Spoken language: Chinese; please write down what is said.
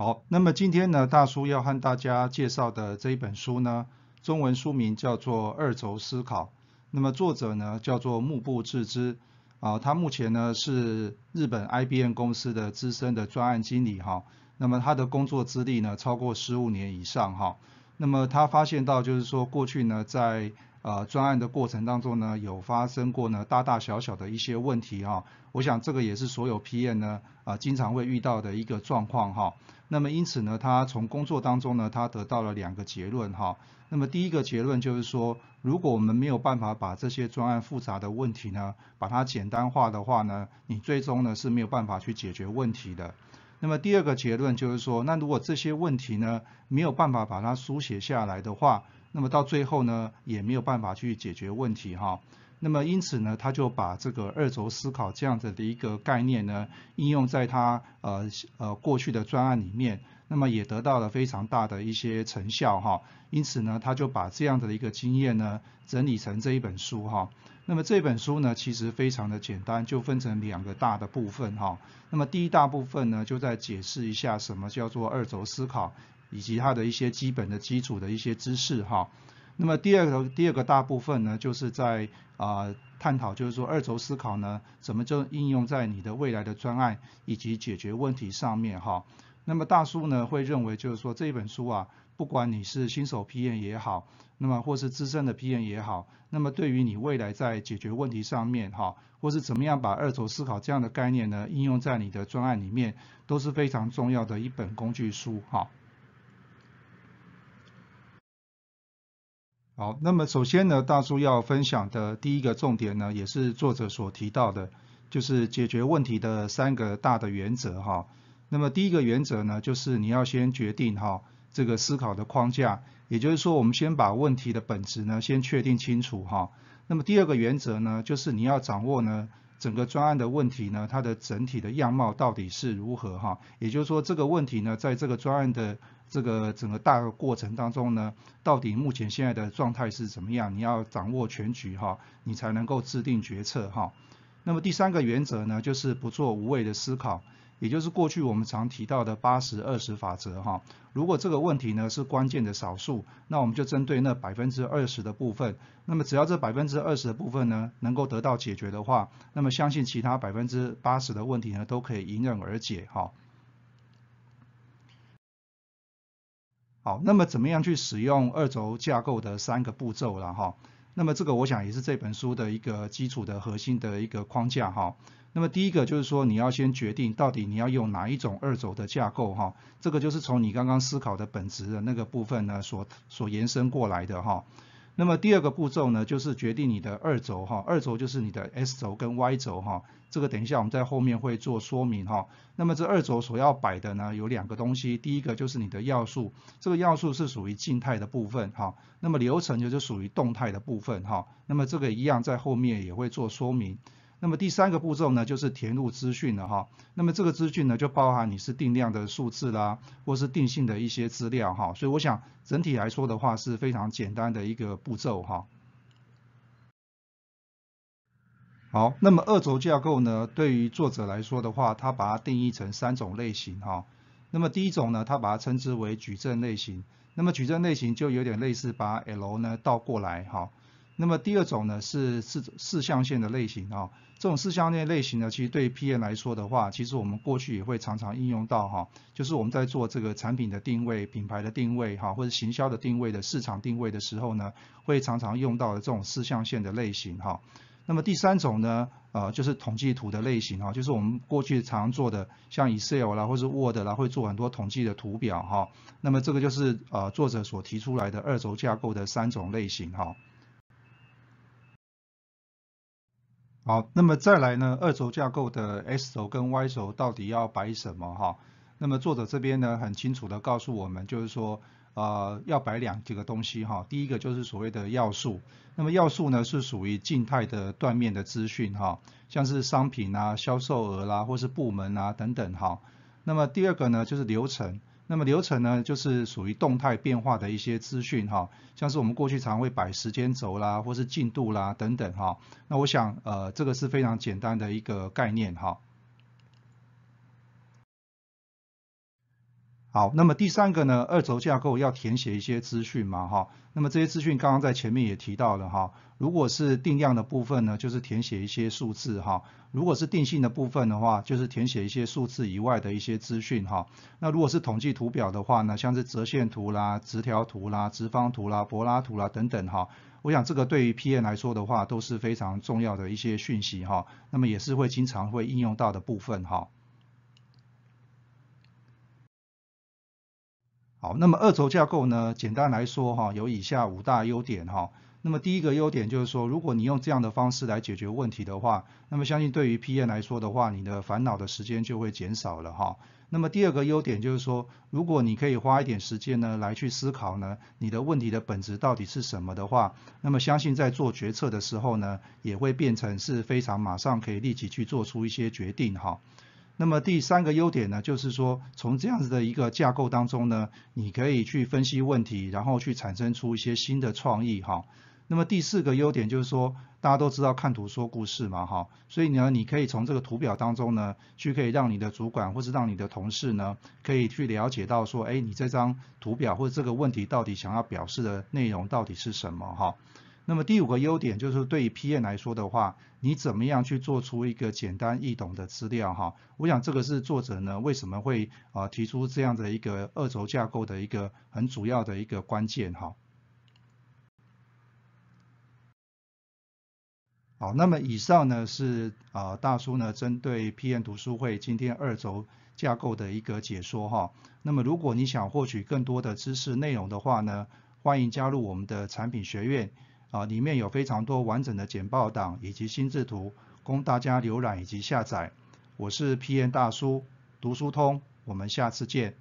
好，那么今天呢，大叔要和大家介绍的这一本书呢，中文书名叫做《二轴思考》。那么作者呢叫做木部智之，啊，他目前呢是日本 IBM 公司的资深的专案经理哈。那么他的工作资历呢超过十五年以上哈。那么他发现到就是说过去呢在呃专案的过程当中呢有发生过呢大大小小的一些问题哈。我想这个也是所有 PM 呢啊经常会遇到的一个状况哈。那么因此呢，他从工作当中呢，他得到了两个结论哈。那么第一个结论就是说，如果我们没有办法把这些专案复杂的问题呢，把它简单化的话呢，你最终呢是没有办法去解决问题的。那么第二个结论就是说，那如果这些问题呢没有办法把它书写下来的话，那么到最后呢也没有办法去解决问题哈。那么因此呢，他就把这个二轴思考这样子的一个概念呢，应用在他呃呃过去的专案里面，那么也得到了非常大的一些成效哈。因此呢，他就把这样子的一个经验呢，整理成这一本书哈。那么这本书呢，其实非常的简单，就分成两个大的部分哈。那么第一大部分呢，就在解释一下什么叫做二轴思考，以及它的一些基本的基础的一些知识哈。那么第二个第二个大部分呢，就是在啊探讨，就是说二轴思考呢，怎么就应用在你的未来的专案以及解决问题上面哈。那么大叔呢会认为，就是说这本书啊，不管你是新手 PM 也好，那么或是资深的 PM 也好，那么对于你未来在解决问题上面哈，或是怎么样把二轴思考这样的概念呢，应用在你的专案里面，都是非常重要的一本工具书哈。好，那么首先呢，大叔要分享的第一个重点呢，也是作者所提到的，就是解决问题的三个大的原则哈。那么第一个原则呢，就是你要先决定哈这个思考的框架，也就是说，我们先把问题的本质呢先确定清楚哈。那么第二个原则呢，就是你要掌握呢整个专案的问题呢，它的整体的样貌到底是如何哈。也就是说，这个问题呢，在这个专案的这个整个大的过程当中呢，到底目前现在的状态是怎么样？你要掌握全局哈，你才能够制定决策哈。那么第三个原则呢，就是不做无谓的思考，也就是过去我们常提到的八十二十法则哈。如果这个问题呢是关键的少数，那我们就针对那百分之二十的部分，那么只要这百分之二十的部分呢能够得到解决的话，那么相信其他百分之八十的问题呢都可以迎刃而解哈。好，那么怎么样去使用二轴架构的三个步骤了哈？那么这个我想也是这本书的一个基础的核心的一个框架哈。那么第一个就是说你要先决定到底你要用哪一种二轴的架构哈，这个就是从你刚刚思考的本质的那个部分呢所所延伸过来的哈。那么第二个步骤呢，就是决定你的二轴哈，二轴就是你的 S 轴跟 Y 轴哈，这个等一下我们在后面会做说明哈。那么这二轴所要摆的呢，有两个东西，第一个就是你的要素，这个要素是属于静态的部分哈，那么流程就是属于动态的部分哈，那么这个一样在后面也会做说明。那么第三个步骤呢，就是填入资讯了哈。那么这个资讯呢，就包含你是定量的数字啦，或是定性的一些资料哈。所以我想整体来说的话，是非常简单的一个步骤哈。好，那么二轴架构呢，对于作者来说的话，他把它定义成三种类型哈。那么第一种呢，他把它称之为矩阵类型。那么矩阵类型就有点类似把 L 呢倒过来哈。那么第二种呢是四四象限的类型啊，这种四象限类型呢，其实对 PM 来说的话，其实我们过去也会常常应用到哈，就是我们在做这个产品的定位、品牌的定位哈，或者行销的定位的市场定位的时候呢，会常常用到的这种四象限的类型哈。那么第三种呢，呃，就是统计图的类型哈，就是我们过去常做的像 Excel 啦，或是 Word 啦，会做很多统计的图表哈。那么这个就是呃作者所提出来的二轴架构的三种类型哈。好，那么再来呢？二轴架构的 S 轴跟 Y 轴到底要摆什么哈？那么作者这边呢很清楚的告诉我们，就是说呃要摆两几个东西哈，第一个就是所谓的要素，那么要素呢是属于静态的断面的资讯哈，像是商品啊、销售额啦，或是部门啊等等哈。那么第二个呢就是流程。那么流程呢，就是属于动态变化的一些资讯哈，像是我们过去常会摆时间轴啦，或是进度啦等等哈。那我想呃这个是非常简单的一个概念哈。好，那么第三个呢，二轴架构要填写一些资讯嘛，哈，那么这些资讯刚刚在前面也提到了哈，如果是定量的部分呢，就是填写一些数字哈，如果是定性的部分的话，就是填写一些数字以外的一些资讯哈，那如果是统计图表的话呢，像是折线图啦、直条图啦、直方图啦、柏拉图啦等等哈，我想这个对于 PM 来说的话都是非常重要的一些讯息哈，那么也是会经常会应用到的部分哈。好，那么二轴架构呢？简单来说哈，有以下五大优点哈。那么第一个优点就是说，如果你用这样的方式来解决问题的话，那么相信对于 PM 来说的话，你的烦恼的时间就会减少了哈。那么第二个优点就是说，如果你可以花一点时间呢来去思考呢，你的问题的本质到底是什么的话，那么相信在做决策的时候呢，也会变成是非常马上可以立即去做出一些决定哈。那么第三个优点呢，就是说从这样子的一个架构当中呢，你可以去分析问题，然后去产生出一些新的创意哈。那么第四个优点就是说，大家都知道看图说故事嘛哈，所以呢，你可以从这个图表当中呢，去可以让你的主管或是让你的同事呢，可以去了解到说，哎，你这张图表或者这个问题到底想要表示的内容到底是什么哈。那么第五个优点就是对于 PM 来说的话，你怎么样去做出一个简单易懂的资料哈？我想这个是作者呢为什么会啊提出这样的一个二轴架构的一个很主要的一个关键哈。好，那么以上呢是啊大叔呢针对 PM 读书会今天二轴架构的一个解说哈。那么如果你想获取更多的知识内容的话呢，欢迎加入我们的产品学院。啊，里面有非常多完整的简报档以及心智图，供大家浏览以及下载。我是 P.N 大叔，读书通，我们下次见。